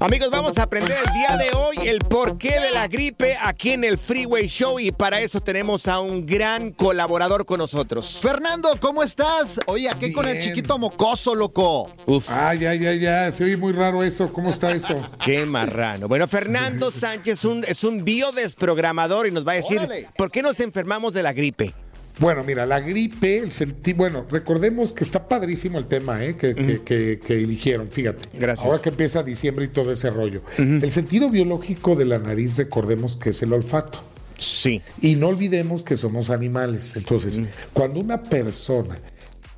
Amigos, vamos a aprender el día de hoy el porqué de la gripe aquí en el Freeway Show y para eso tenemos a un gran colaborador con nosotros. Fernando, ¿cómo estás? Oye, aquí con el Bien. chiquito mocoso, loco. Uf, Ah, ya, ya, ya. Se oye muy raro eso. ¿Cómo está eso? qué marrano. Bueno, Fernando Sánchez un- es un biodesprogramador y nos va a decir Órale. por qué nos enfermamos de la gripe. Bueno, mira, la gripe, el senti bueno, recordemos que está padrísimo el tema ¿eh? que, que- que- que eligieron, fíjate. Gracias. Ahora que empieza diciembre y todo ese rollo. El sentido biológico de la nariz, recordemos que es el olfato. Sí. Y no olvidemos que somos animales. Entonces, cuando una persona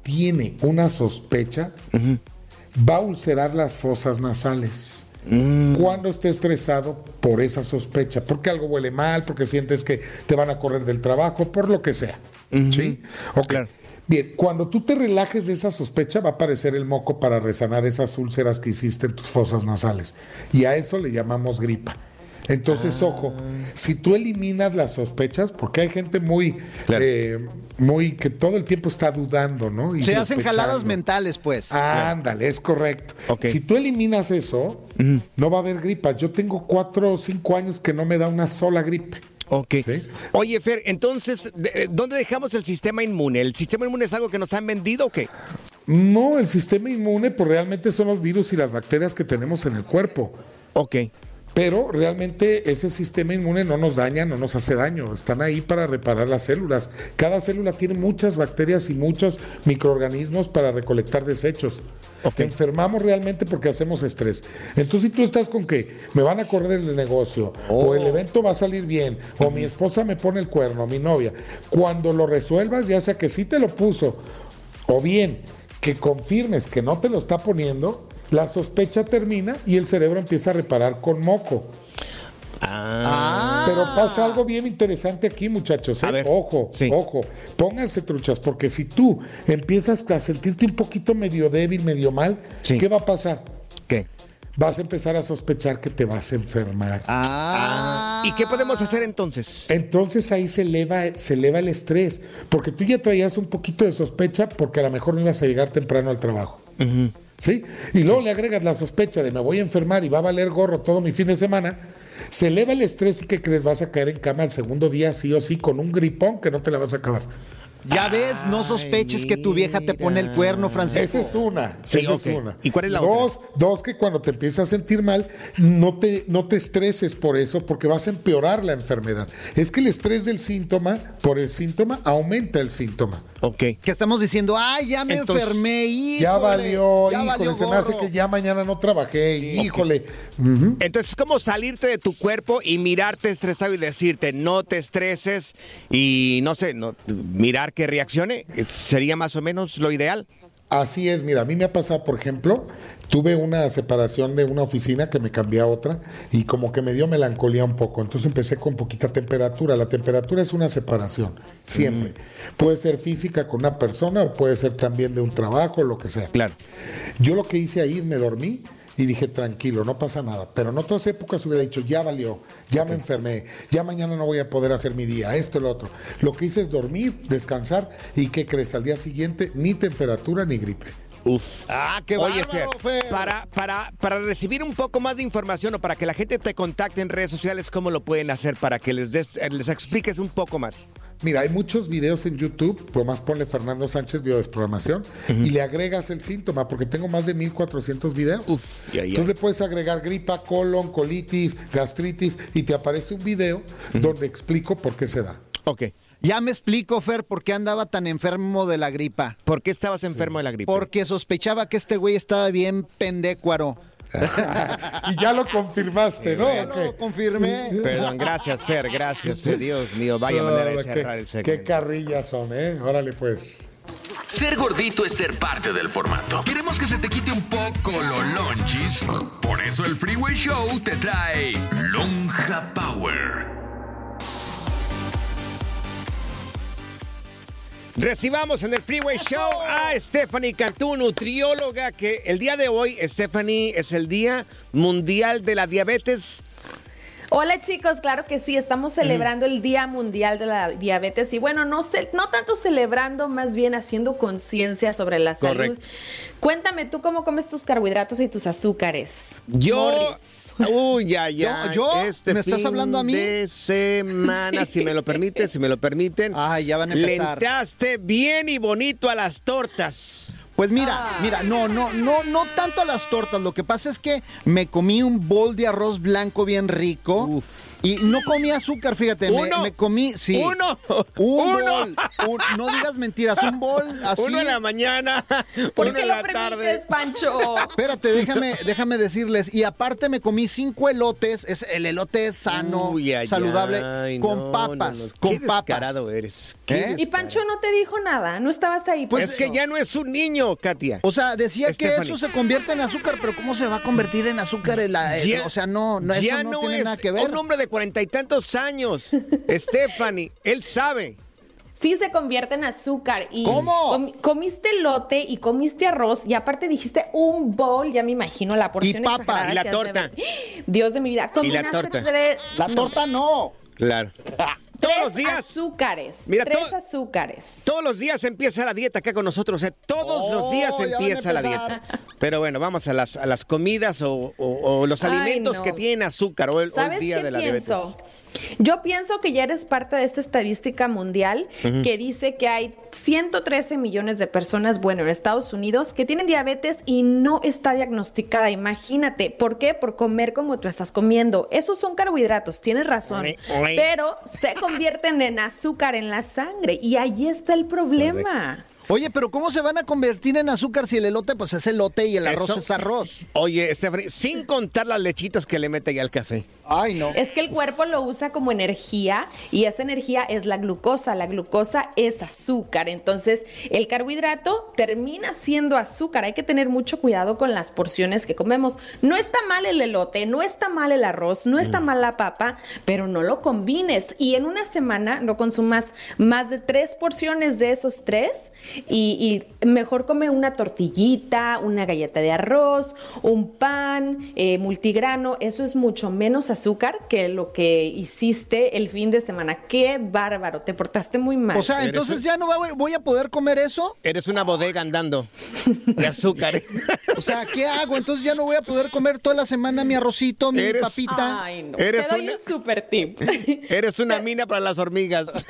tiene una sospecha, va a ulcerar las fosas nasales. Cuando esté estresado por esa sospecha, porque algo huele mal, porque sientes que te van a correr del trabajo, por lo que sea. ¿Sí? Ok. Claro. Bien, cuando tú te relajes de esa sospecha, va a aparecer el moco para resanar esas úlceras que hiciste en tus fosas nasales. Y a eso le llamamos gripa. Entonces, ojo, si tú eliminas las sospechas, porque hay gente muy, Claro. eh, muy que todo el tiempo está dudando, ¿no? Y Se hacen jaladas mentales, pues. Ándale, es correcto. Ok. Si tú eliminas eso, no va a haber gripa. Yo tengo cuatro o cinco años que no me da una sola gripe. Ok. Sí. Oye, Fer, entonces, de- ¿dónde dejamos el sistema inmune? ¿El sistema inmune es algo que nos han vendido o qué? No, el sistema inmune, pues realmente son los virus y las bacterias que tenemos en el cuerpo. Ok. Pero realmente ese sistema inmune no nos daña, no nos hace daño. Están ahí para reparar las células. Cada célula tiene muchas bacterias y muchos microorganismos para recolectar desechos. Enfermamos realmente porque hacemos estrés. Entonces, si tú estás con que me van a correr del negocio, o el evento va a salir bien, o mi esposa me pone el cuerno, mi novia, cuando lo resuelvas, ya sea que sí te lo puso, o bien que confirmes que no te lo está poniendo, la sospecha termina y el cerebro empieza a reparar con moco. Ah. Pero pasa algo bien interesante aquí, muchachos. ¿eh? A ver, Ojo, sí. ojo. Pónganse truchas, porque si tú empiezas a sentirte un poquito medio débil, medio mal, Sí. ¿qué va a pasar? ¿Qué? Vas a empezar a sospechar que te vas a enfermar. Ah. ¿Y qué podemos hacer entonces? Entonces ahí se eleva, se eleva el estrés, porque tú ya traías un poquito de sospecha porque a lo mejor no ibas a llegar temprano al trabajo. ¿Sí? Y luego le agregas la sospecha de me voy a enfermar y va a valer gorro todo mi fin de semana. Se eleva el estrés y que crees vas a caer en cama el segundo día sí o sí con un gripón que no te la vas a acabar. Ya ves, no sospeches que tu vieja te pone el cuerno, Francisco. Esa es una. Sí, esa es una. ¿Y cuál es la dos, Dos, que cuando te empiezas a sentir mal, no te, no te estreses por eso, porque vas a empeorar la enfermedad. Es que el estrés del síntoma, por el síntoma, aumenta el síntoma. Ok. Que estamos diciendo, ay, ya me Entonces, enfermé, híjole, ya valió, ya híjole, valió se me hace gorro". que ya mañana no trabajé, híjole. Ujú. Entonces es como salirte de tu cuerpo y mirarte estresado y decirte no te estreses y no sé, no, mirar que reaccione. ¿Sería más o menos lo ideal? Así es, mira, a mí me ha pasado, por ejemplo, tuve una separación de una oficina que me cambié a otra y como que me dio melancolía un poco, entonces empecé con poquita temperatura. La temperatura es una separación, siempre. Puede ser física con una persona o puede ser también de un trabajo, lo que sea. Claro. Yo lo que hice ahí, me dormí y dije, tranquilo, no pasa nada. Pero en otras épocas hubiera dicho, ya valió, ya me enfermé, ya mañana no voy a poder hacer mi día, esto, lo otro. Lo que hice es dormir, descansar y ¿qué crees? Al día siguiente, ni temperatura ni gripe. Uf. Ah, qué Oye, Fer, bárbaro, Fer. Para, para, para recibir un poco más de información o para que la gente te contacte en redes sociales, ¿cómo lo pueden hacer? Para que les, des, eh, les expliques un poco más. Mira, hay muchos videos en YouTube, por más ponle Fernando Sánchez Biodesprogramación y le agregas el síntoma, porque tengo más de 1400 videos. ya, ya. Entonces le puedes agregar gripa, colon, colitis, gastritis y te aparece un video donde explico por qué se da. Ok. Ya me explico, Fer, por qué andaba tan enfermo de la gripa. ¿Por qué estabas enfermo de la gripe? Porque sospechaba que este güey estaba bien pendécuaro. y ya lo confirmaste, ¿no? Ya lo confirmé. Perdón, gracias, Fer, gracias. eh, Dios mío, vaya manera de cerrar el segmento. qué carrillas son, ¿eh? Órale, pues. Ser gordito es ser parte del formato. Queremos que se te quite un poco los lonchis. Por eso el Freeway Show te trae Lonja Power. Recibamos en el Freeway Show a Stephanie Cantú, nutrióloga, que el día de hoy, Stephanie, es el Día Mundial de la Diabetes. Hola chicos, claro que sí, estamos celebrando el Día Mundial de la Diabetes y bueno, no sé, no tanto celebrando, más bien haciendo conciencia sobre la salud. Cuéntame tú cómo comes tus carbohidratos y tus azúcares. Yo. Morris. Uy, ya, ya. ¿Yo? ¿Yo? Este ¿Me estás hablando a mí? De semana, si me lo permiten, si me lo permiten. Ay, ya van a empezar. entraste bien y bonito a las tortas. Pues mira, mira, no, no, no, no tanto a las tortas. Lo que pasa es que me comí un bol de arroz blanco bien rico. Uf. Y no comí azúcar, fíjate, me, Uno. me comí, sí. Uno. Un Uno. bol. un- no digas mentiras, un bol así. Uno en la mañana, ¿Por uno qué en lo la permites, tarde. Pancho? Espérate, déjame, déjame decirles. Y aparte me comí cinco elotes. Es, el elote es sano, Uy, ay, saludable, ay, con no, papas, no, no. con Qué papas. descarado eres. qué ¿Eh? Y. Pancho no te dijo nada, no estabas ahí. Pues es que ya no es un niño, Katia. O sea, decía que eso se convierte en azúcar, pero ¿cómo se va a convertir en azúcar? en la- Ya- o sea, no, no, eso ya no tiene es nada que ver. un hombre de cuarenta y tantos años. Stephanie, él sabe. Sí se convierte en azúcar. Y ¿Cómo? comi- comiste lote y comiste arroz y aparte dijiste un bowl, ya me imagino la porción Y papas. exagerada Y la torta. Dios de mi vida. Y la Combinaste torta. tres- La torta no. Claro. Todos tres los días. azúcares. Mira, tres to- azúcares. Todos los días empieza la dieta acá con nosotros. ¿eh? Todos los Oh, días empieza la dieta. Pero bueno, vamos a las, a las comidas o, o- o los Ay, alimentos no. que tienen azúcar o el, o el ¿Sabes día qué de la pienso? diabetes. Yo pienso que ya eres parte de esta estadística mundial que dice que hay 113 millones de personas, bueno, en Estados Unidos, que tienen diabetes y no está diagnosticada. Imagínate, ¿por qué? Por comer como tú estás comiendo. Esos son carbohidratos, tienes razón, pero se convierten en azúcar en la sangre y ahí está el problema. Oye, pero ¿cómo se van a convertir en azúcar si el elote pues es elote y el arroz Eso- es arroz? Oye, Stephanie, sin contar las lechitas que le mete ya al café. Ay, no. Es que el cuerpo lo usa como energía y esa energía es la glucosa. La glucosa es azúcar. Entonces, el carbohidrato termina siendo azúcar. Hay que tener mucho cuidado con las porciones que comemos. No está mal el elote, no está mal el arroz, no está mal la papa, pero no lo combines. Y en una semana no consumas más de tres porciones de esos tres y, y mejor come una tortillita, una galleta de arroz, un pan eh, multigrano. Eso es mucho menos azúcar que lo que hiciste el fin de semana. Qué bárbaro, te portaste muy mal. O sea, entonces un- ya no voy a poder comer eso. Eres una bodega andando de azúcar. O sea, ¿qué hago? Entonces ya no voy a poder comer toda la semana mi arrocito, mi Eres- papita. Ay, no. Eres te doy una- un super tip. Eres una mina para las hormigas.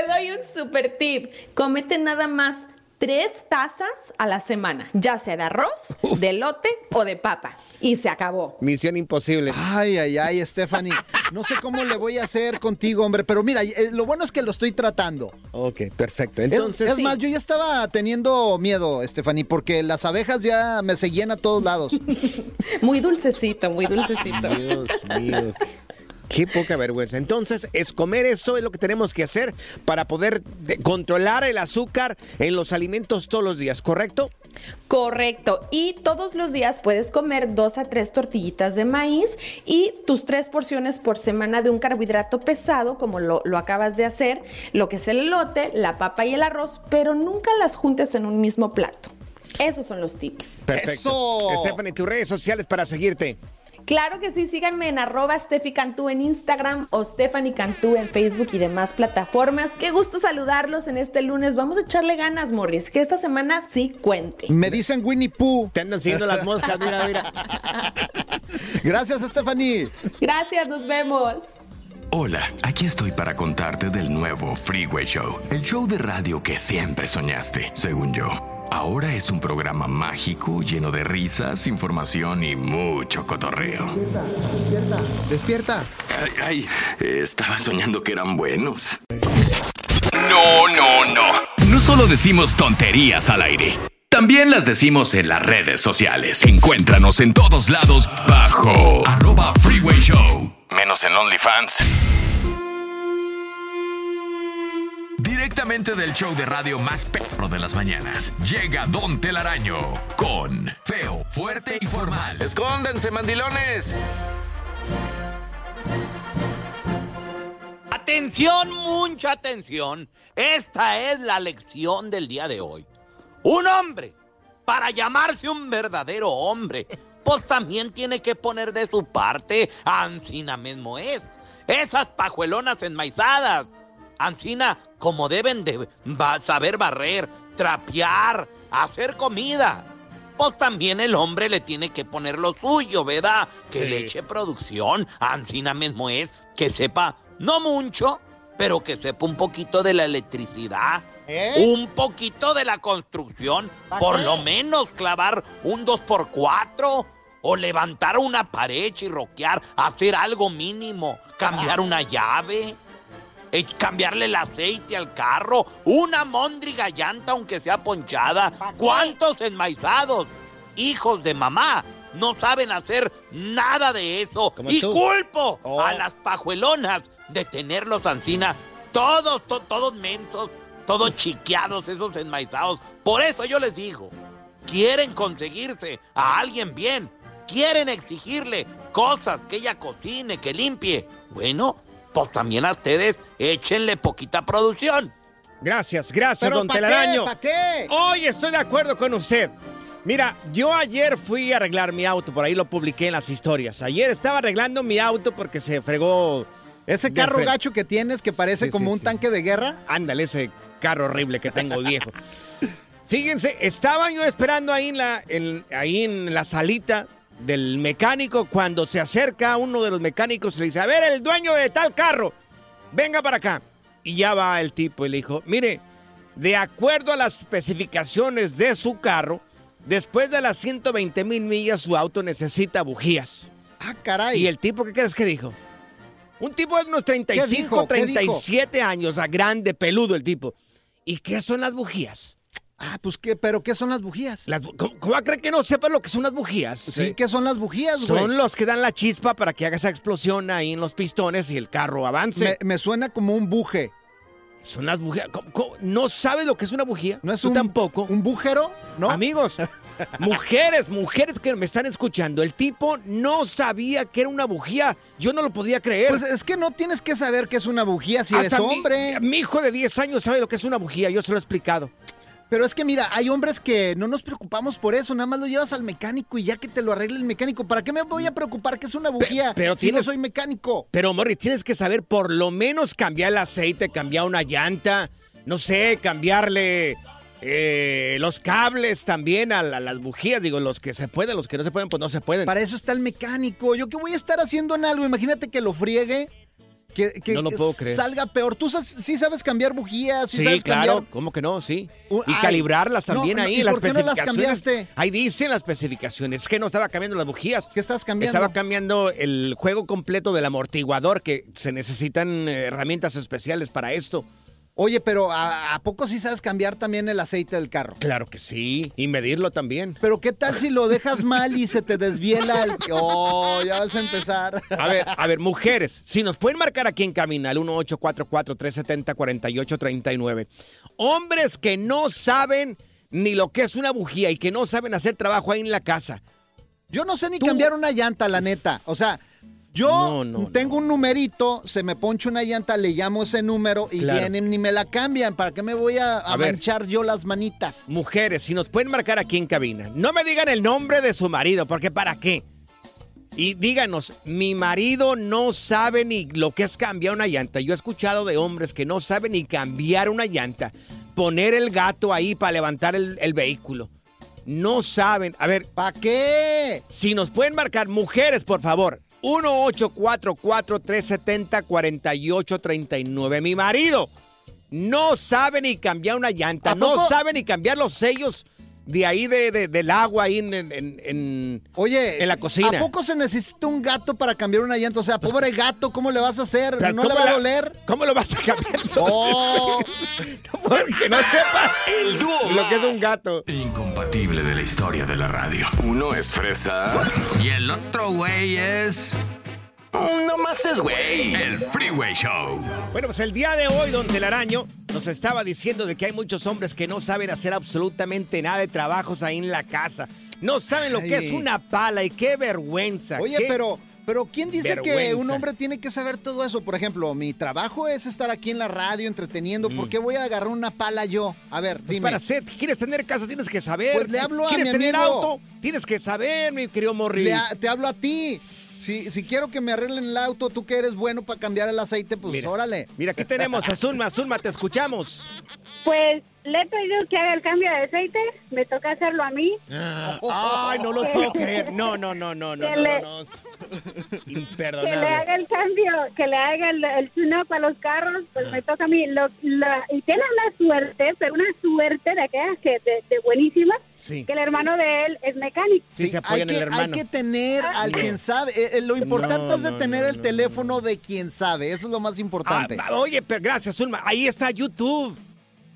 Te doy un super tip. Cómete nada más tres tazas a la semana, ya sea de arroz, de lote o de papa. Y se acabó. Misión imposible. Ay, ay, ay, Stephanie. No sé cómo le voy a hacer contigo, hombre, pero mira, eh, lo bueno es que lo estoy tratando. Ok, perfecto. Es- Entonces, es, más, yo ya estaba teniendo miedo, Stephanie, porque las abejas ya me seguían a todos lados. Muy dulcecito, muy dulcecito. Dios mío. Qué poca vergüenza. Entonces, es comer eso es lo que tenemos que hacer para poder de- controlar el azúcar en los alimentos todos los días, ¿correcto? Correcto. Y todos los días puedes comer dos a tres tortillitas de maíz y tus tres porciones por semana de un carbohidrato pesado, como lo, lo acabas de hacer, lo que es el elote, la papa y el arroz, pero nunca las juntes en un mismo plato. Esos son los tips. Perfecto. ¡Eso! Stephanie, tus redes sociales para seguirte. Claro que sí, síganme en arroba Steffi Cantú en Instagram o Stephanie Cantú en Facebook y demás plataformas. Qué gusto saludarlos en este lunes. Vamos a echarle ganas, Morris, que esta semana sí cuente. Me dicen Winnie Pooh. Te andan siguiendo las moscas, mira, mira. Gracias, Stephanie. Gracias, nos vemos. Hola, aquí estoy para contarte del nuevo Freeway Show, el show de radio que siempre soñaste, según yo. Ahora es un programa mágico lleno de risas, información y mucho cotorreo. Despierta. Ay, ay, estaba soñando que eran buenos. No, no, no. No solo decimos tonterías al aire. También las decimos en las redes sociales. Encuéntranos en todos lados bajo arroba Freeway Show. Menos en OnlyFans. Directamente del show de radio más perro de las mañanas, llega Don Telaraño con Feo, Fuerte y Formal. ¡Escóndanse, mandilones! Atención, mucha atención. Esta es la lección del día de hoy. Un hombre, para llamarse un verdadero hombre, pues también tiene que poner de su parte. Ancina mismo es. Esas pajuelonas enmaizadas. Ancina, como deben de saber barrer, trapear, hacer comida. Pues también el hombre le tiene que poner lo suyo, ¿verdad? Que le eche producción. Ancina mismo es que sepa, no mucho, pero que sepa un poquito de la electricidad. ¿Eh? Un poquito de la construcción. Por lo menos clavar un 2x4. O levantar una pared y roquear. Hacer algo mínimo. Cambiar una llave. Eh, cambiarle el aceite al carro. Una móndriga llanta aunque sea ponchada. ¿Cuántos enmaizados? Hijos de mamá. No saben hacer nada de eso. Como Y tú. culpo Oh. a las pajuelonas de tenerlos ancina. Todos, to- todos mensos, todos chiqueados, esos enmaizados. Por eso yo les digo, quieren conseguirse a alguien bien, quieren exigirle cosas que ella cocine, que limpie. Bueno, pues también a ustedes échenle poquita producción. Gracias, gracias, ¿Pero don pa' qué? Telaraño. ¿Pa' qué? Hoy estoy de acuerdo con usted. Mira, yo ayer fui a arreglar mi auto, por ahí lo publiqué en las historias. Ayer estaba arreglando mi auto porque se fregó. Ese carro frente. gacho que tienes que parece Sí, como sí, un sí. tanque de guerra. Ándale, ese carro horrible que tengo viejo. Fíjense, estaba yo esperando ahí en la, en- ahí en la salita del mecánico cuando se acerca uno de los mecánicos y le dice, a ver, el dueño de tal carro, venga para acá. Y ya va el tipo y le dijo, mire, de acuerdo a las especificaciones de su carro, después de las 120 mil millas su auto necesita bujías. Ah, caray. ¿Y el tipo qué crees que dijo? Un tipo de unos 35, dijo? ¿Qué dijo? 37 años, a grande, peludo el tipo. ¿Y qué son las bujías? Ah, pues qué, pero ¿qué son las bujías? Las ¿Cómo, cómo va a creer que no sepa lo que son las bujías? Sí, ¿qué son las bujías, güey? Son los que dan la chispa para que haga esa explosión ahí en los pistones y el carro avance. Me, me suena como un buje. Son las bujías. ¿Cómo- cómo? ¿No sabes lo que es una bujía? ¿No es Tú un, tampoco. un bujero? ¿No? Amigos, mujeres, mujeres que me están escuchando, el tipo no sabía que era una bujía. Yo no lo podía creer. Pues es que no tienes que saber qué es una bujía si eres Hasta mi- hombre. Mi, hijo de 10 años sabe lo que es una bujía, yo se lo he explicado. Pero es que mira, hay hombres que no nos preocupamos por eso, nada más lo llevas al mecánico y ya que te lo arregle el mecánico, ¿para qué me voy a preocupar que es una bujía pero si no soy mecánico? Pero, Morris, tienes que saber por lo menos cambiar el aceite, cambiar una llanta, no sé, cambiarle eh, los cables también a, la- a las bujías. Digo, los que se pueden, los que no se pueden, pues no se pueden. Para eso está el mecánico. ¿Yo qué voy a estar haciendo en algo? Imagínate que lo friegue, que, que No lo puedo creer. salga peor. Tú sa- sí sabes cambiar bujías, sí, Sí, sabes claro, cambiar... ¿cómo que no? Sí. Uh, y ay, calibrarlas también no, ahí, ¿y las por qué no las cambiaste? Ahí dicen las especificaciones. Es que no estaba cambiando las bujías. ¿Qué estás cambiando? Estaba cambiando el juego completo del amortiguador, que se necesitan eh, herramientas especiales para esto. Oye, pero ¿a, a poco sí sabes cambiar también el aceite del carro? Claro que sí. Y medirlo también. Pero ¿qué tal si lo dejas mal y se te desviela el... Oh, ya vas a empezar. A ver, a ver, mujeres, si nos pueden marcar aquí en Camina, al 1844-370-4839. Hombres que no saben ni lo que es una bujía y que no saben hacer trabajo ahí en la casa. Yo no sé ni Tú- cambiar una llanta, la neta. O sea, yo No, no, tengo un numerito, se me poncha una llanta, le llamo ese número y Claro. vienen y me la cambian. ¿Para qué me voy a, a A ver. manchar yo las manitas? Mujeres, si nos pueden marcar aquí en cabina, no me digan el nombre de su marido, porque ¿para qué? Y díganos, mi marido no sabe ni lo que es cambiar una llanta. Yo he escuchado de hombres que no saben ni cambiar una llanta, poner el gato ahí para levantar el, el vehículo. No saben. A ver, ¿Para qué? si nos pueden marcar, mujeres, por favor. 1844-370-4839. Mi marido no sabe ni cambiar una llanta, ¿A no sabe ni cambiar los sellos de ahí de, de- del agua ahí en, en- en- Oye, en la cocina. ¿a poco se necesita un gato para cambiar una llanta? O sea, pobre gato, ¿cómo le vas a hacer? ¿No le ¿cómo va a la- doler? ¿Cómo lo vas a cambiar? Oh, Porque no sepas El dúo lo que es un gato. Incompatible de la historia de la radio. Uno es fresa y el otro güey es. No más es güey. El Freeway Show. Bueno, pues el día de hoy, don Telaraño nos estaba diciendo de que hay muchos hombres que no saben hacer absolutamente nada de trabajos ahí en la casa. No saben lo que es una pala y qué vergüenza. Oye, qué- pero, Pero ¿quién dice que un hombre tiene que saber todo eso? Por ejemplo, mi trabajo es estar aquí en la radio entreteniendo. ¿Por qué voy a agarrar una pala yo? A ver, Pues dime. para ser, quieres tener casa, tienes que saber. Pues le hablo a ¿Quieres mi tener amigo. auto? Tienes que saber, mi querido Morris. Le a- te hablo a ti. Si, si quiero que me arreglen el auto, tú que eres bueno para cambiar el aceite, pues Mira. órale. Mira, aquí tenemos a Zulma. Zulma, te escuchamos. Pues le he pedido que haga el cambio de aceite, me toca hacerlo a mí. Ay, no lo puedo creer. No, no, no, no, no, Que no, le- no. Que le haga el cambio, que le haga el, el tune-up a los carros, pues me toca a mí. Lo- la- y tiene una suerte, pero una suerte de aquellas que de, de buenísima, Sí. que el hermano de él es mecánico. Sí, se apoya hay, en que, el hermano. hay que tener al No. quien sabe. Eh, eh, lo importante No, es de no, tener no, el no, teléfono de quien sabe. Eso es lo más Ah, importante. va- oye, pero gracias, Zulma. Ahí está YouTube.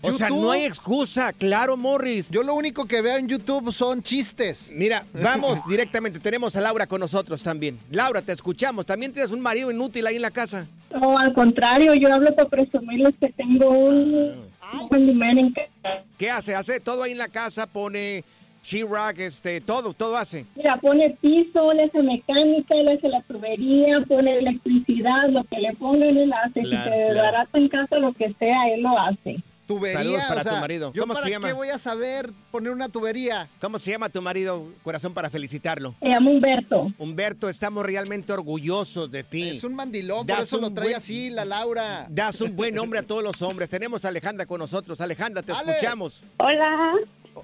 O sea, no hay excusa. Claro, Morris. Yo lo único que veo en YouTube son chistes. Mira, vamos directamente. Tenemos a Laura con nosotros también. Laura, te escuchamos. También tienes un marido inútil ahí en la casa. No, al contrario, yo hablo para presumirles que tengo un en casa. ¿Qué hace? Hace todo ahí en la casa, pone She-Rock, este, todo, todo hace. Mira, pone piso, le hace mecánica, le hace la tubería, pone electricidad, lo que le pongan él hace. Claro, si se claro. barata en casa, lo que sea, él lo hace. Tubería. Saludos para o sea, tu marido. ¿yo ¿Cómo se para llama? qué voy a saber poner una tubería? ¿Cómo se llama tu marido, corazón, para felicitarlo? Se llama Humberto. Humberto, estamos realmente orgullosos de ti. Es un mandilón, por Das eso lo un trae buen- así la Laura. Das un buen nombre a todos los hombres. Tenemos a Alejandra con nosotros. Alejandra, te Ale. escuchamos. Hola.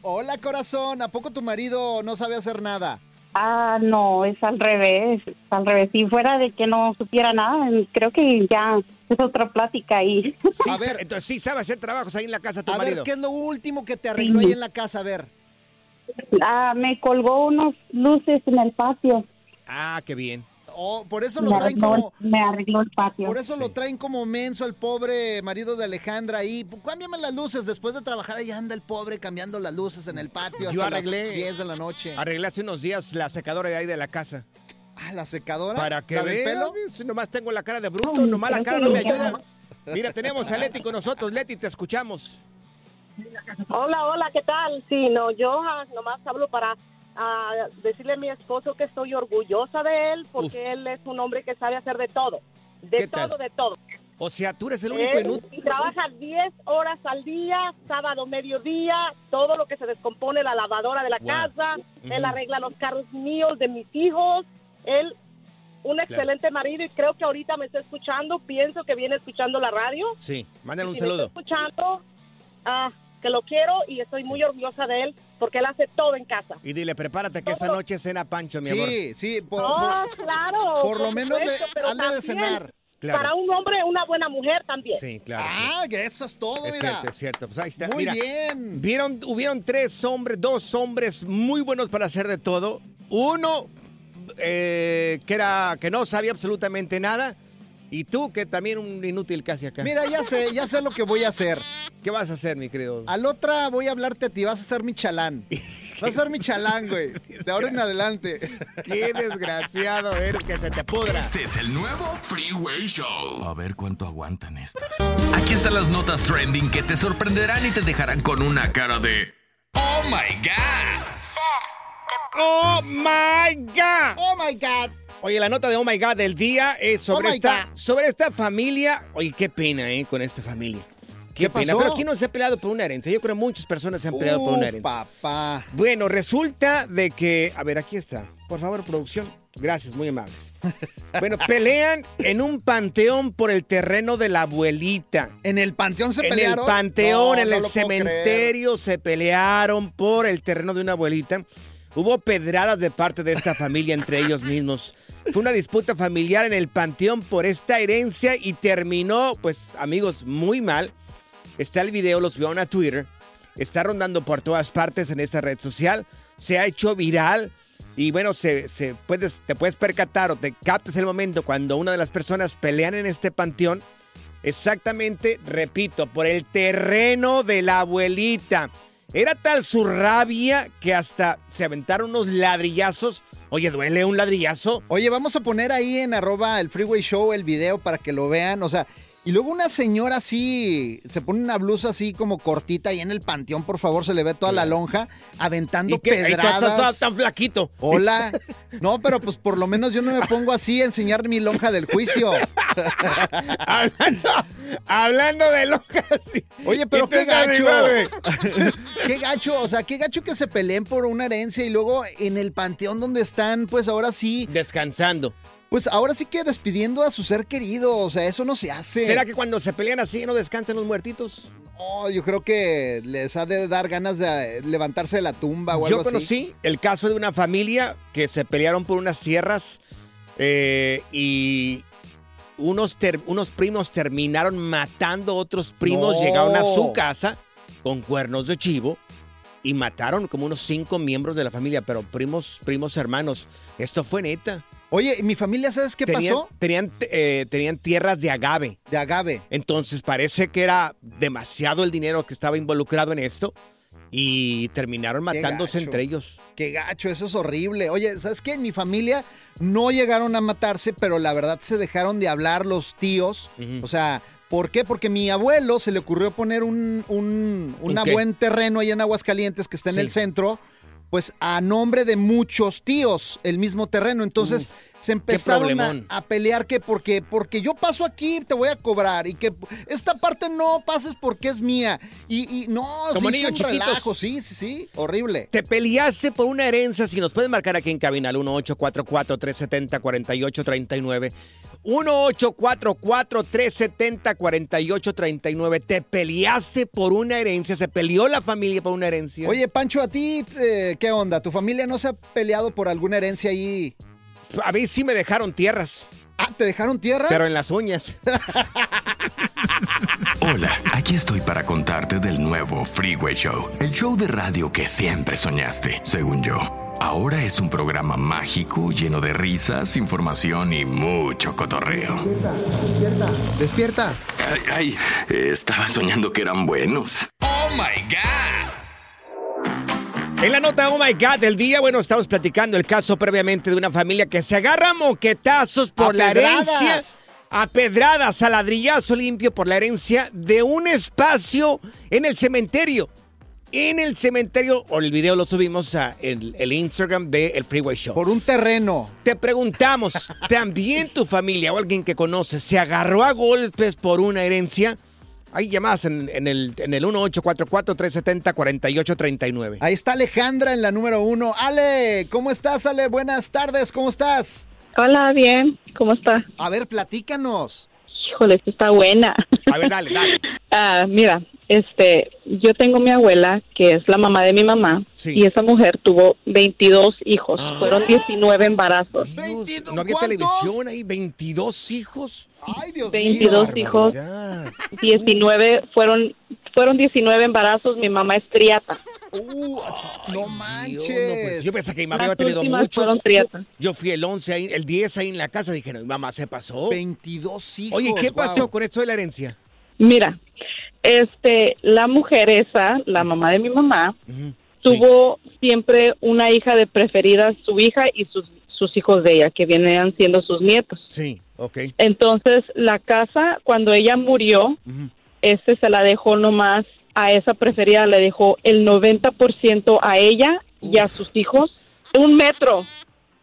Hola, corazón. ¿A poco tu marido no sabe hacer nada? Ah, no, es al revés, es al revés. Si fuera de que no supiera nada, creo que ya es otra plática ahí. Sí, A ver. entonces sí sabe hacer trabajos ahí en la casa tu A marido. ver, ¿qué es lo último que te arregló Sí. ahí en la casa? A ver. Ah, me colgó unos luces en el patio. Ah, qué bien. Oh, por eso Me lo traen arregló, como... me arregló el patio. Por eso lo traen como menso al pobre marido de Alejandra ahí. Pues, Cámbiame las luces. Después de trabajar ahí anda el pobre cambiando las luces en el patio Yo hasta arreglé- las 10 de la noche. Arreglé hace unos días la secadora de ahí de la casa. Ah, la secadora. Para que ¿La del pelo? Si nomás tengo la cara de bruto, Ay, nomás la cara no me ayuda. Mira, tenemos a Leti con nosotros. Leti, te escuchamos. Hola, hola, ¿qué tal? Sí, no, yo ah, nomás hablo para ah, decirle a mi esposo que estoy orgullosa de él porque él es un hombre que sabe hacer de todo. De ¿Qué todo, tal? de todo. O sea, tú eres el único Él inútil. trabaja 10 horas al día, sábado, mediodía, todo lo que se descompone, la lavadora de la Wow. casa, él arregla los carros míos, de mis hijos, él, un excelente marido y creo que ahorita me está escuchando, pienso que viene escuchando la radio. Sí, mándale un Si me está saludo. escuchando, ah, que lo quiero y estoy muy orgullosa de él porque él hace todo en casa. Y dile, prepárate que esta Todo. noche cena Pancho, mi amor. Sí, sí. Por, Oh, por- claro. por lo menos le, de cenar. Claro. Para un hombre, una buena mujer también. Sí, claro. sí. Ah, que eso es todo, Es mira. cierto, es cierto. Pues ahí está. Muy Mira, bien. Vieron, hubieron tres hombres, dos hombres muy buenos para hacer de todo. Uno eh, que era que no sabía absolutamente nada. Y tú, que también un inútil casi acá. Mira, ya sé, ya sé lo que voy a hacer. ¿Qué vas a hacer, mi querido? Al otra voy a hablarte a ti, vas a ser mi chalán. Vas a ser mi chalán, güey. De ahora en adelante. Qué desgraciado eres que se te pudra. Este es el nuevo Freeway Show. A ver cuánto aguantan estos. Aquí están las notas trending que te sorprenderán y te dejarán con una cara de Oh my God. ¡Oh, my God! Oh my God. Oye, la nota de Oh My God del día es sobre, Oh my esta, sobre esta familia. Oye, qué pena, ¿eh? Con esta familia. Qué, ¿Qué pena. pasó? Pero ¿quién no se ha peleado por una herencia? Yo creo que muchas personas se han peleado por una herencia. papá. Bueno, resulta de que. A ver, aquí está. Por favor, producción. Gracias, muy amables. Bueno, pelean en un panteón por el terreno de la abuelita. ¿En el panteón se En el pelearon? panteón, No, en no el cementerio se pelearon por el terreno de una abuelita. Hubo pedradas de parte de esta familia entre ellos mismos. Fue una disputa familiar en el panteón por esta herencia y terminó, pues, amigos, muy mal. Está el video, los vio a Twitter. Está rondando por todas partes en esta red social. Se ha hecho viral. Y bueno, se, se puedes, te puedes percatar o te captas el momento cuando una de las personas pelean en este panteón. Exactamente, repito, por el terreno de la abuelita. Era tal su rabia que hasta se aventaron unos ladrillazos Oye, duele un ladrillazo. Oye, vamos a poner ahí en arroba el Freeway Show el video para que lo vean. O sea, y luego una señora así, se pone una blusa así como cortita y en el panteón, por favor, se le ve toda la lonja aventando ¿Y qué? Está- pedradas. está tan flaquito. Hola. No, pero pues por lo menos yo no me pongo así a enseñar mi lonja del juicio. hablando, hablando de lonjas. sí. Oye, pero qué gacho. qué gacho, o sea, qué gacho que se peleen por una herencia y luego en el panteón donde están, pues ahora sí, Descansando. Pues ahora sí que despidiendo a su ser querido, o sea, eso no se hace. ¿Será que cuando se pelean así no descansan los muertitos? No, yo creo que les ha de dar ganas de eh, levantarse de la tumba o algo Yo así. conocí el caso de una familia que se pelearon por unas tierras eh, y unos, ter- unos primos terminaron matando a otros primos, No. llegaron a su casa con cuernos de chivo y mataron como unos cinco miembros de la familia, pero primos, primos hermanos. Esto fue neta. Oye, ¿y mi familia, ¿sabes qué tenían, pasó? Tenían, eh, tenían tierras de agave. De agave. Entonces parece que era demasiado el dinero que estaba involucrado en esto y terminaron matándose gacho. entre ellos. Qué gacho, eso es horrible. Oye, ¿sabes qué? En mi familia no llegaron a matarse, pero la verdad se dejaron de hablar los tíos. Ujú. O sea, ¿por qué? Porque mi abuelo se le ocurrió poner un, un, ¿Un qué? buen terreno ahí en Aguascalientes que está en Sí. el centro, pues a nombre de muchos tíos, el mismo terreno. Entonces se empezaron a, pelear que porque, porque yo paso aquí te voy a cobrar y que esta parte no pases porque es mía. Y, y no, Como sí, niños relajo, sí, sí, sí, horrible. Te peleaste por una herencia. Si nos pueden marcar aquí en cabina al 1844-370-4839. 1844-370-4839. Te peleaste por una herencia. Se peleó la familia por una herencia. Oye, Pancho, ¿a ti eh, qué onda? ¿Tu familia no se ha peleado por alguna herencia ahí? a mí sí me dejaron tierras, Ah, ¿te dejaron tierra? pero en las uñas. Hola, aquí estoy para contarte del nuevo Freeway Show, el show de radio que siempre soñaste, según yo. Ahora es un programa mágico lleno de risas, información y mucho cotorreo. Despierta. Ay, ay, estaba soñando que eran buenos. ¡Oh, my God! En la nota Oh My God del día, bueno, estamos platicando el caso previamente de una familia que se agarra a moquetazos por A la pedradas. herencia, a pedradas, a ladrillazo limpio por la herencia de un espacio en el cementerio. En el cementerio, o el video lo subimos a el, el Instagram de El Freeway Show. Por un terreno. Te preguntamos, ¿también tu familia o alguien que conoces se agarró a golpes por una herencia? Hay llamadas en, en el, en el 1844-370-4839. Ahí está Alejandra en la número uno. Ale, ¿cómo estás, Ale? Buenas tardes, ¿cómo estás? Hola, bien. ¿Cómo está? A ver, platícanos. Híjole, esto está buena. A ver, dale, dale. Ah, mira, este, yo tengo mi abuela, que es la mamá de mi mamá, Sí. y esa mujer tuvo 22 hijos. Fueron 19 embarazos. Dios, no había ¿Cuántos? televisión ahí, 22 hijos. Ay, Dios 22 mío. hijos, Barbaridad. 19 fueron fueron 19 embarazos, mi mamá es triata. Uh, no Dios, manches. no, pues, yo pensé que mi mamá Las había tenido muchos. Yo fui el 11 ahí, el 10 ahí en la casa, dije, no, mi mamá se pasó. 22 hijos. Oye, ¿qué pasó con esto de la herencia? Mira, este, la mujer esa, la mamá de mi mamá, tuvo siempre una hija de preferida, su hija y sus, sus hijos de ella, que vienen siendo sus nietos. Sí, ok. Entonces, la casa, cuando ella murió, Ujú. este se la dejó nomás a esa preferida, le dejó el 90% a ella y a sus hijos. Un metro.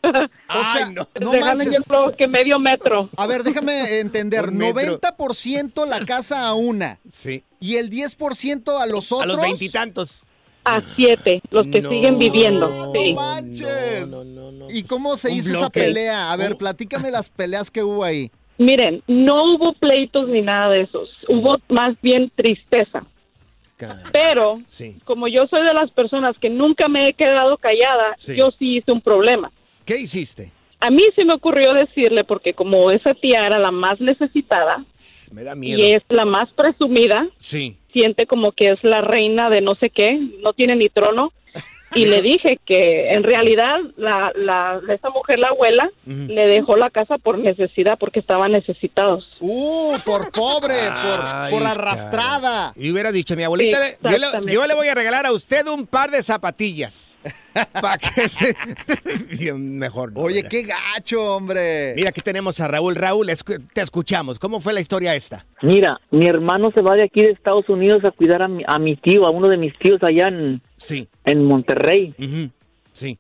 Ay, sea, no. no ejemplo que medio metro. A ver, déjame entender. Un metro. 90% la casa a una Sí. y el 10% a los otros. A los veintitantos. A siete, los que No, siguen viviendo. Sí. manches. No, no, no, no. ¿Y cómo se Un hizo esa pelea? A ver, platícame las peleas que hubo ahí. Miren, no hubo pleitos ni nada de esos. Hubo más bien tristeza. Pero, Sí. como yo soy de las personas que nunca me he quedado callada, Sí. yo sí hice un problema. ¿Qué hiciste? A mí se me ocurrió decirle, porque como esa tía era la más necesitada Me da miedo. y es la más presumida, Sí. siente como que es la reina de no sé qué, no tiene ni trono. Y le dije que en realidad la, la, esta mujer, la abuela, le dejó la casa por necesidad, porque estaban necesitados. ¡Uh! Por pobre, por, Ay, por arrastrada. Y hubiera dicho, mi abuelita, le- yo, le, yo le voy a regalar a usted un par de zapatillas. Para que se... Mejor. no, Oye, qué gacho, hombre. Mira, aquí tenemos a Raúl. Raúl, te escuchamos. ¿Cómo fue la historia esta? Mira, mi hermano se va de aquí de Estados Unidos a cuidar a mi, a mi tío, a uno de mis tíos allá en, Sí. en Monterrey. Sí.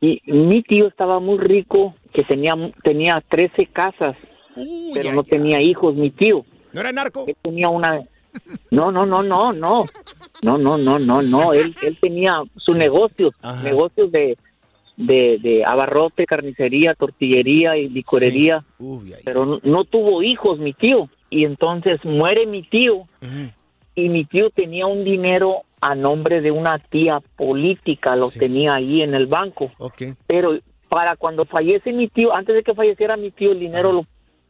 Y mi tío estaba muy rico, que tenía tenía 13 casas, pero no tenía hijos, mi tío. ¿No era narco? Él tenía una... No, no, no, no, no. No, no, no, no, no. Él, él tenía su negocio, Ajá. negocios de, de, de abarrote, carnicería, tortillería y licorería. Pero no, no tuvo hijos, mi tío. Y entonces muere mi tío y mi tío tenía un dinero a nombre de una tía política, lo Sí. tenía ahí en el banco. Ok. Pero para cuando fallece mi tío, antes de que falleciera mi tío, el dinero lo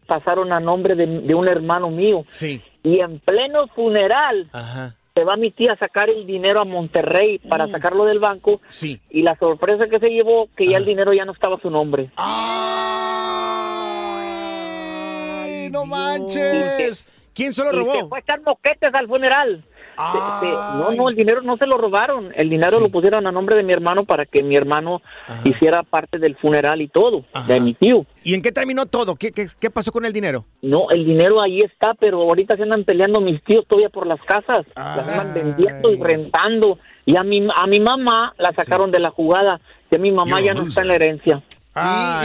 pasaron a nombre de, de un hermano mío. Sí. Y en pleno funeral Ajá. se va mi tía a sacar el dinero a Monterrey para sacarlo del banco Sí. y la sorpresa que se llevó que ya el dinero ya no estaba a su nombre. ¡Ay, no manches! ¿Quién se lo Y se robó? fue a echar moquetes al funeral. Se- se- no, no, el dinero no se lo robaron. El dinero lo pusieron a nombre de mi hermano para que mi hermano hiciera parte del funeral y todo, Ajá. de mi tío. ¿Y en qué terminó todo? ¿Qué, qué, qué pasó con el dinero? No, el dinero ahí está, pero ahorita se andan peleando mis tíos todavía por las casas. Las andan vendiendo y rentando. Y a mi, a mi mamá la sacaron de la jugada. Y a mi mamá ya no está en la herencia.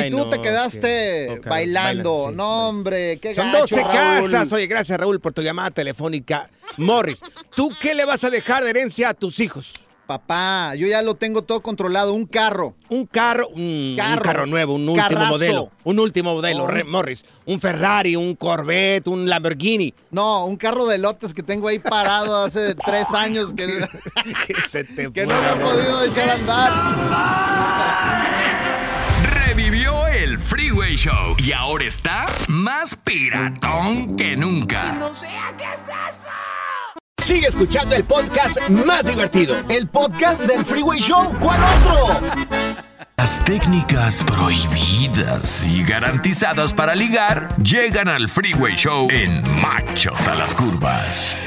Y- tú no, te quedaste bailando. sí, no, hombre, qué Son gacho, 12 Raúl. casas. Oye, gracias, Raúl, por tu llamada telefónica. Morris, ¿tú qué le vas a dejar de herencia a tus hijos? Papá, yo ya lo tengo todo controlado. Un carro. Un carro, un un carro, nuevo, un último Carrazo. modelo. Un último modelo, Oh. Morris. Un Ferrari, un Corvette, un Lamborghini. No, un carro de lotes que tengo ahí parado hace tres años que, que se te que no me amor. podido echar a andar. Freeway Show y ahora está más piratón que nunca. Sigue escuchando el podcast más divertido. El podcast del Freeway Show. ¿Cuál otro? Las técnicas prohibidas y garantizadas para ligar llegan al Freeway Show en Machos a las Curvas.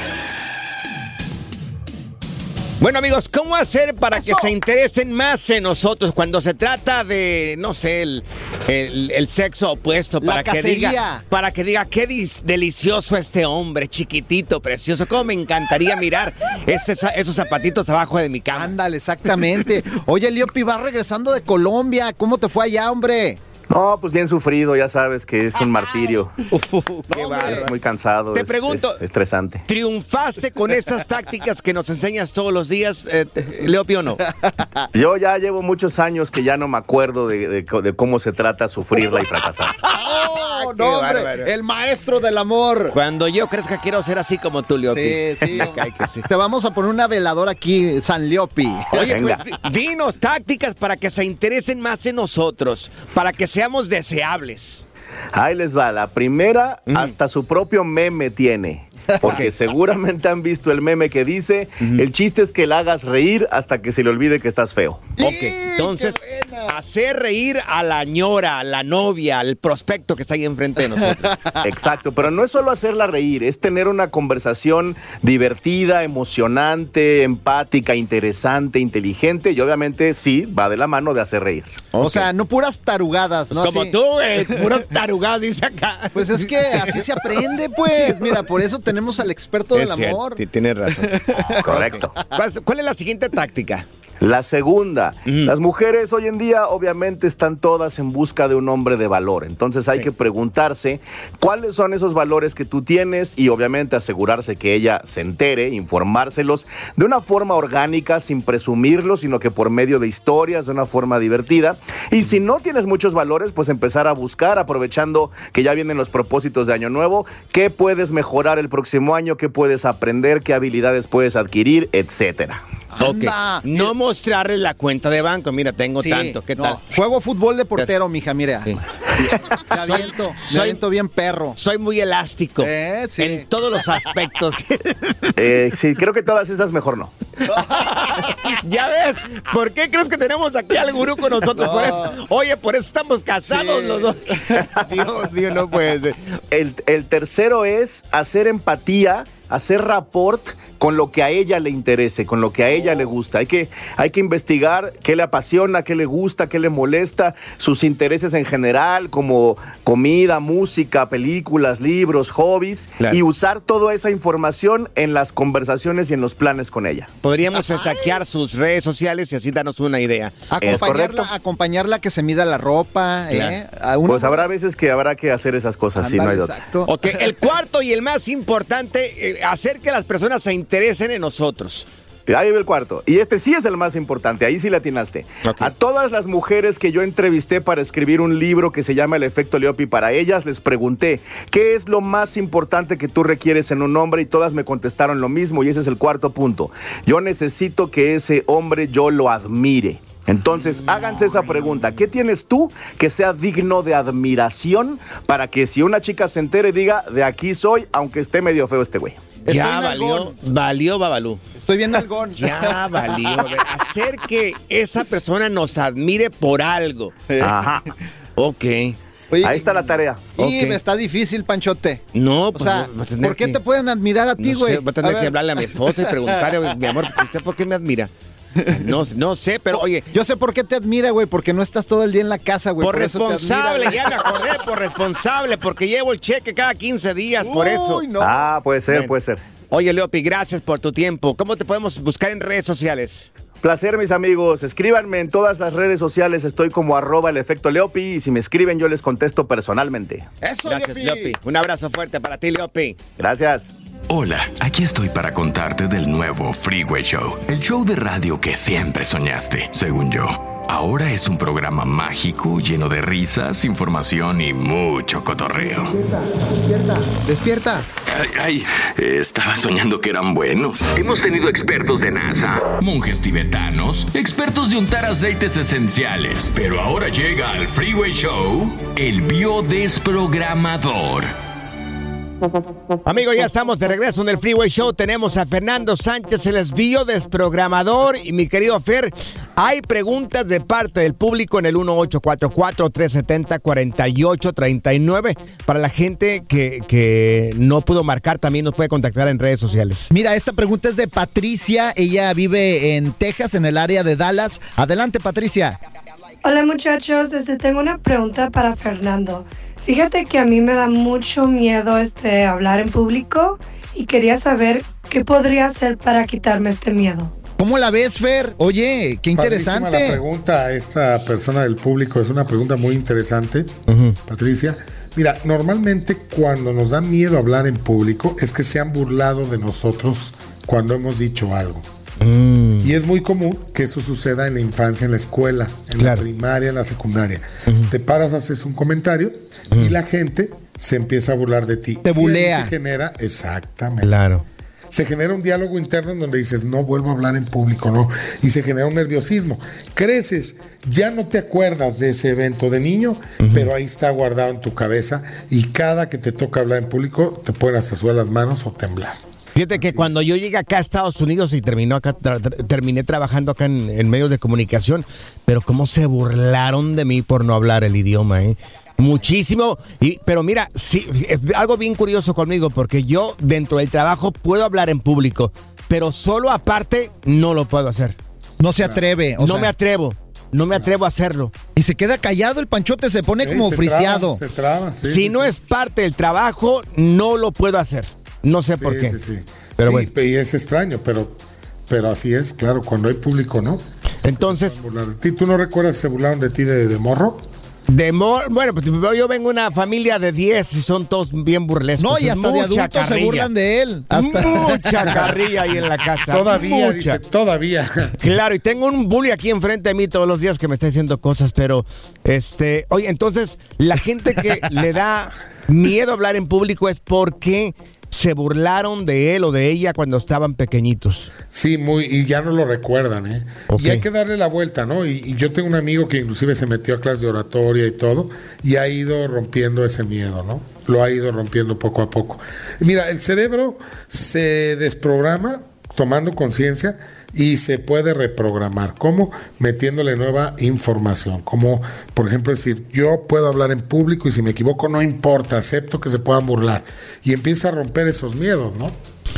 Bueno amigos, ¿cómo hacer para que se interesen más en nosotros cuando se trata de, no sé, el, el- el sexo opuesto? La Para que cacería. diga, para que diga qué dis- delicioso este hombre, chiquitito, precioso. Cómo me encantaría mirar ese za- esos zapatitos abajo de mi cama. Ándale, exactamente. Oye, Liopi, vas regresando de Colombia. ¿Cómo te fue allá, hombre? No, pues bien sufrido, ya sabes que es un martirio. Qué bárbaro. Es muy cansado, Te es- pregunto- es estresante. ¿Triunfaste con estas tácticas que nos enseñas todos los días, eh, Leopi o no? Yo ya llevo muchos años que ya no me acuerdo de, de cómo se trata sufrirla y fracasar. ¡Oh, qué no, hombre! bárbaro. El maestro del amor. Cuando yo crezca quiero ser así como tú, Leopi. Sí, sí. Sí. Te vamos a poner una veladora aquí, San Liopi. Oye, Venga. pues di- dinos tácticas para que se interesen más en nosotros, para que seamos deseables. Ahí les va, la primera hasta su propio meme tiene. Porque seguramente han visto el meme que dice, el chiste es que la hagas reír hasta que se le olvide que estás feo. Ok, entonces, hacer reír a la ñora, a la novia, al prospecto que está ahí enfrente de nosotros. Exacto, pero no es solo hacerla reír, es tener una conversación divertida, emocionante, empática, interesante, inteligente y obviamente sí, va de la mano de hacer reír. O sea, no puras tarugadas, ¿no? Pues como Así. tú, güey, puro tarugado, dice acá. Pues es que así se aprende, pues. Mira, por eso tenemos al experto del cierto, amor. ti- tienes razón. Correcto. ¿Cuál, cuál es la siguiente táctica? La segunda, las mujeres hoy en día obviamente están todas en busca de un hombre de valor, entonces hay que preguntarse cuáles son esos valores que tú tienes y obviamente asegurarse que ella se entere, informárselos de una forma orgánica, sin presumirlos, sino que por medio de historias, de una forma divertida. Y si no tienes muchos valores, pues empezar a buscar, aprovechando que ya vienen los propósitos de Año Nuevo, qué puedes mejorar el próximo año, qué puedes aprender, qué habilidades puedes adquirir, etcétera. No mostrarles la cuenta de banco. Mira, tengo Sí, tanto. ¿Qué no, tal? Juego fútbol de portero, mija, mira. Sí. Te aviento, te soy- aviento bien perro. Soy muy elástico Eh, sí. en todos los aspectos. Eh, sí, creo que todas estas mejor no. ya ves, ¿por qué crees que tenemos aquí al gurú con nosotros? Por eso, oye, por eso estamos casados los dos. Dios mío, no puede ser. El, el tercero es hacer empatía, hacer rapport con lo que a ella le interese, con lo que a ella le gusta. Hay que, hay que investigar qué le apasiona, qué le gusta, qué le molesta, sus intereses en general, como comida, música, películas, libros, hobbies, Claro. y usar toda esa información en las conversaciones y en los planes con ella. Podríamos hackear sus redes sociales y así darnos una idea. Acompañarla, acompañarla a que se mida la ropa, ¿eh? A uno- Pues habrá veces que habrá que hacer esas cosas, sí, no hay otra. exacto. Ok, el cuarto y el más importante, eh, hacer que las personas se interesen en nosotros. Ahí va el cuarto. Y este sí es el más importante, ahí sí la atinaste. A todas las mujeres que yo entrevisté para escribir un libro que se llama El efecto Leopi para ellas, les pregunté, ¿qué es lo más importante que tú requieres en un hombre? Y todas me contestaron lo mismo y ese es el cuarto punto. Yo necesito que ese hombre yo lo admire. Entonces, háganse esa pregunta. ¿Qué tienes tú que sea digno de admiración para que si una chica se entere diga, de aquí soy, aunque esté medio feo este güey? Ya valió, valió Babalú. Estoy bien algón. Ya valió. Hacer que esa persona nos admire por algo. Ajá. Ok. Ahí está la tarea. Y Ok. está difícil, Panchote. No, O pues sea, ¿por qué que- te pueden admirar a ti, No güey? sé, voy a tener que hablarle a mi esposa y preguntarle, mi amor, ¿usted por qué me admira? No, no sé, pero oye. Yo sé por qué te admira, güey, porque no estás todo el día en la casa, güey. Por eso te admira, responsable, ya me acordé, por responsable, porque llevo el cheque cada 15 días, por eso. No. Ah, puede ser, puede ser. Oye, Leopi, gracias por tu tiempo. ¿Cómo te podemos buscar en redes sociales? Placer, mis amigos. Escríbanme en todas las redes sociales. Estoy como arroba el efecto Leopi. Y si me escriben, yo les contesto personalmente. Eso, Gracias, Leopi. Un abrazo fuerte para ti, Leopi. Gracias. Hola, aquí estoy para contarte del nuevo Freeway Show, el show de radio que siempre soñaste, según yo. Ahora es un programa mágico lleno de risas, información y mucho cotorreo. Despierta. Ay, ay, estaba soñando que eran buenos. Hemos tenido expertos de NASA, monjes tibetanos, expertos de untar aceites esenciales. Pero ahora llega al Freeway Show el biodesprogramador. Amigos, ya estamos de regreso en el Freeway Show. Tenemos a Fernando Sánchez, el esbío desprogramador. Y mi querido Fer, hay preguntas de parte del público en el 1844-370-4839. Para la gente que, que no pudo marcar, también nos puede contactar en redes sociales. Mira, esta pregunta es de Patricia. Ella vive en Texas, en el área de Dallas. Adelante, Patricia. Hola muchachos, este, tengo una pregunta para Fernando. Fíjate que a mí me da mucho miedo este, hablar en público y quería saber qué podría hacer para quitarme este miedo. ¿Cómo la ves, Fer? Oye, qué Padrísima interesante. La pregunta a esta persona del público es una pregunta muy interesante, Patricia. Mira, normalmente cuando nos da miedo hablar en público es que se han burlado de nosotros cuando hemos dicho algo. Y es muy común que eso suceda en la infancia, en la escuela, en la primaria, en la secundaria. Te paras, haces un comentario y la gente se empieza a burlar de ti. Te Y bulea. Se genera, exactamente. Claro. Se genera un diálogo interno en donde dices, no vuelvo a hablar en público, no. Y se genera un nerviosismo. Creces, ya no te acuerdas de ese evento de niño, pero ahí está guardado en tu cabeza y cada que te toca hablar en público te pueden hasta sudar las manos o temblar. Fíjate que cuando yo llegué acá a Estados Unidos y terminó acá, tra- tra- terminé trabajando acá en, en medios de comunicación, pero cómo se burlaron de mí por no hablar el idioma, ¿eh? Muchísimo. Y, pero mira, sí, es algo bien curioso conmigo, porque yo dentro del trabajo puedo hablar en público, pero solo aparte no lo puedo hacer. No se atreve. o no sea, me atrevo. No me atrevo a hacerlo. Y se queda callado el panchote, se pone Sí, como se friseado. traba, se traba, sí, si sí, no sí. es parte del trabajo, no lo puedo hacer. No sé por qué. sí, sí. Pero Sí, bueno. y es extraño, pero, pero así es, claro, cuando hay público, ¿no? Entonces. ¿Tú no recuerdas si se burlaron de ti de, de morro? De mor- bueno, pues yo vengo de una familia de 10 y son todos bien burlescos. No, y hasta de adultos se burlan de él. Hasta... Mucha carrilla ahí en la casa. Todavía, mucha. dice, todavía. Claro, y tengo un bully aquí enfrente de mí todos los días que me está diciendo cosas, pero este, oye, entonces la gente que le da miedo hablar en público es porque se burlaron de él o de ella cuando estaban pequeñitos. Sí, muy, y ya no lo recuerdan, ¿eh? Y hay que darle la vuelta, ¿no? Y, y yo tengo un amigo que inclusive se metió a clase de oratoria y todo, y ha ido rompiendo ese miedo, ¿no? Lo ha ido rompiendo poco a poco. Mira, el cerebro se desprograma tomando conciencia y se puede reprogramar. ¿Cómo? Metiéndole nueva información. Como, por ejemplo, decir, yo puedo hablar en público y si me equivoco no importa, acepto que se puedan burlar. Y empieza a romper esos miedos, ¿no?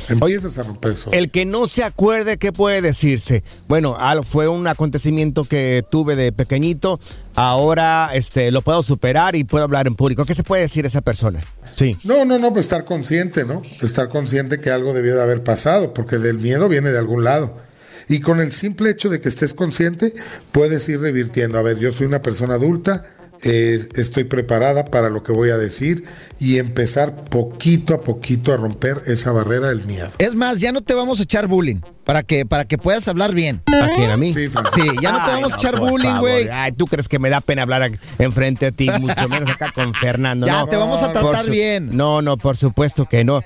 Empiezas a romper eso. El que no se acuerde, ¿qué puede decirse? Bueno, fue un acontecimiento que tuve de pequeñito, ahora este, lo puedo superar y puedo hablar en público. ¿Qué se puede decir a esa persona? Sí. No, no, no, pues estar consciente, ¿no? Estar consciente que algo debió de haber pasado, porque del miedo viene de algún lado. Y con el simple hecho de que estés consciente, puedes ir revirtiendo. A ver, yo soy una persona adulta, estoy preparada para lo que voy a decir y empezar poquito a poquito a romper esa barrera del miedo. Es más, ya no te vamos a echar bullying para que, para que puedas hablar bien. ¿A quién? ¿A mí? Sí. Sí, ya no te Ay, vamos a echar bullying, güey. Ay, ¿tú crees que me da pena hablar enfrente a ti? Mucho menos acá con Fernando. Ya, no. te vamos a tratar bien. No, no, por supuesto que no.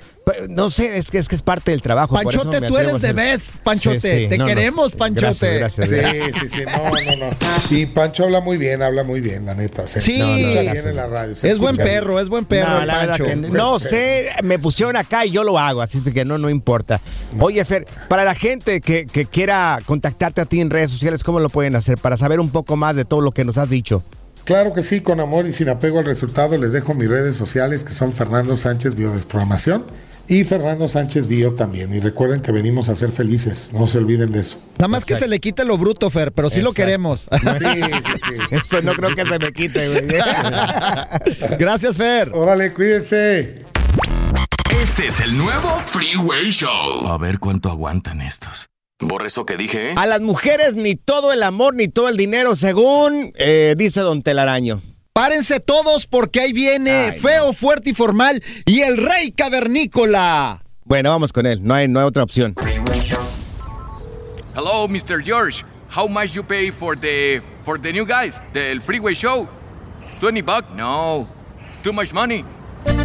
No sé, es que es que es parte del trabajo. por eso Panchote, tú eres de vez, Panchote. Sí, sí, Te no, no. queremos, Panchote. Gracias, Sí, gracias. sí, sí, no, no, no. Y Pancho habla muy bien, habla muy bien, la neta. Se Sí. escucha No, no, bien en la radio. se Es buen bien. perro, es buen perro, No, el la verdad Pancho. que no sé, me pusieron acá y yo lo hago, así es que no, no importa. Oye, Fer, para la gente que, que quiera contactarte a ti en redes sociales, ¿cómo lo pueden hacer? Para saber un poco más de todo lo que nos has dicho. Claro que sí, con amor y sin apego al resultado, les dejo mis redes sociales que son Fernando Sánchez Biodesprogramación y Fernando Sánchez Bio también. Y recuerden que venimos a ser felices, no se olviden de eso. Nada más que se le quite lo bruto, Fer, pero sí lo queremos. Sí, sí, sí. Eso no creo que se me quite, güey. Gracias, Fer. Órale, cuídense. Este es el nuevo Freeway Show. A ver cuánto aguantan estos. Borre eso que dije, ¿eh? A las mujeres ni todo el amor ni todo el dinero, según eh, dice Don Telaraño. Párense todos porque ahí viene feo, fuerte y formal y el rey cavernícola. Bueno, vamos con él, no hay, no hay otra opción. Hello, Mr. George. How much you pay for the for the new guys, the freeway show? 20 bucks? No. Too much money.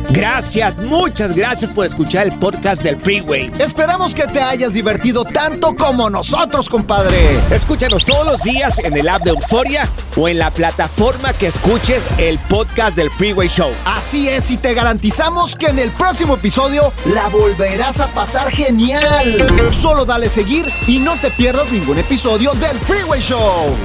Gracias, muchas gracias por escuchar el podcast del Freeway. Esperamos que te hayas divertido tanto como nosotros, compadre. Escúchanos todos los días en el app de Euforia o en la plataforma que escuches el podcast del Freeway Show. Así es, y te garantizamos que en el próximo episodio la volverás a pasar genial. Solo dale seguir y no te pierdas ningún episodio del Freeway Show.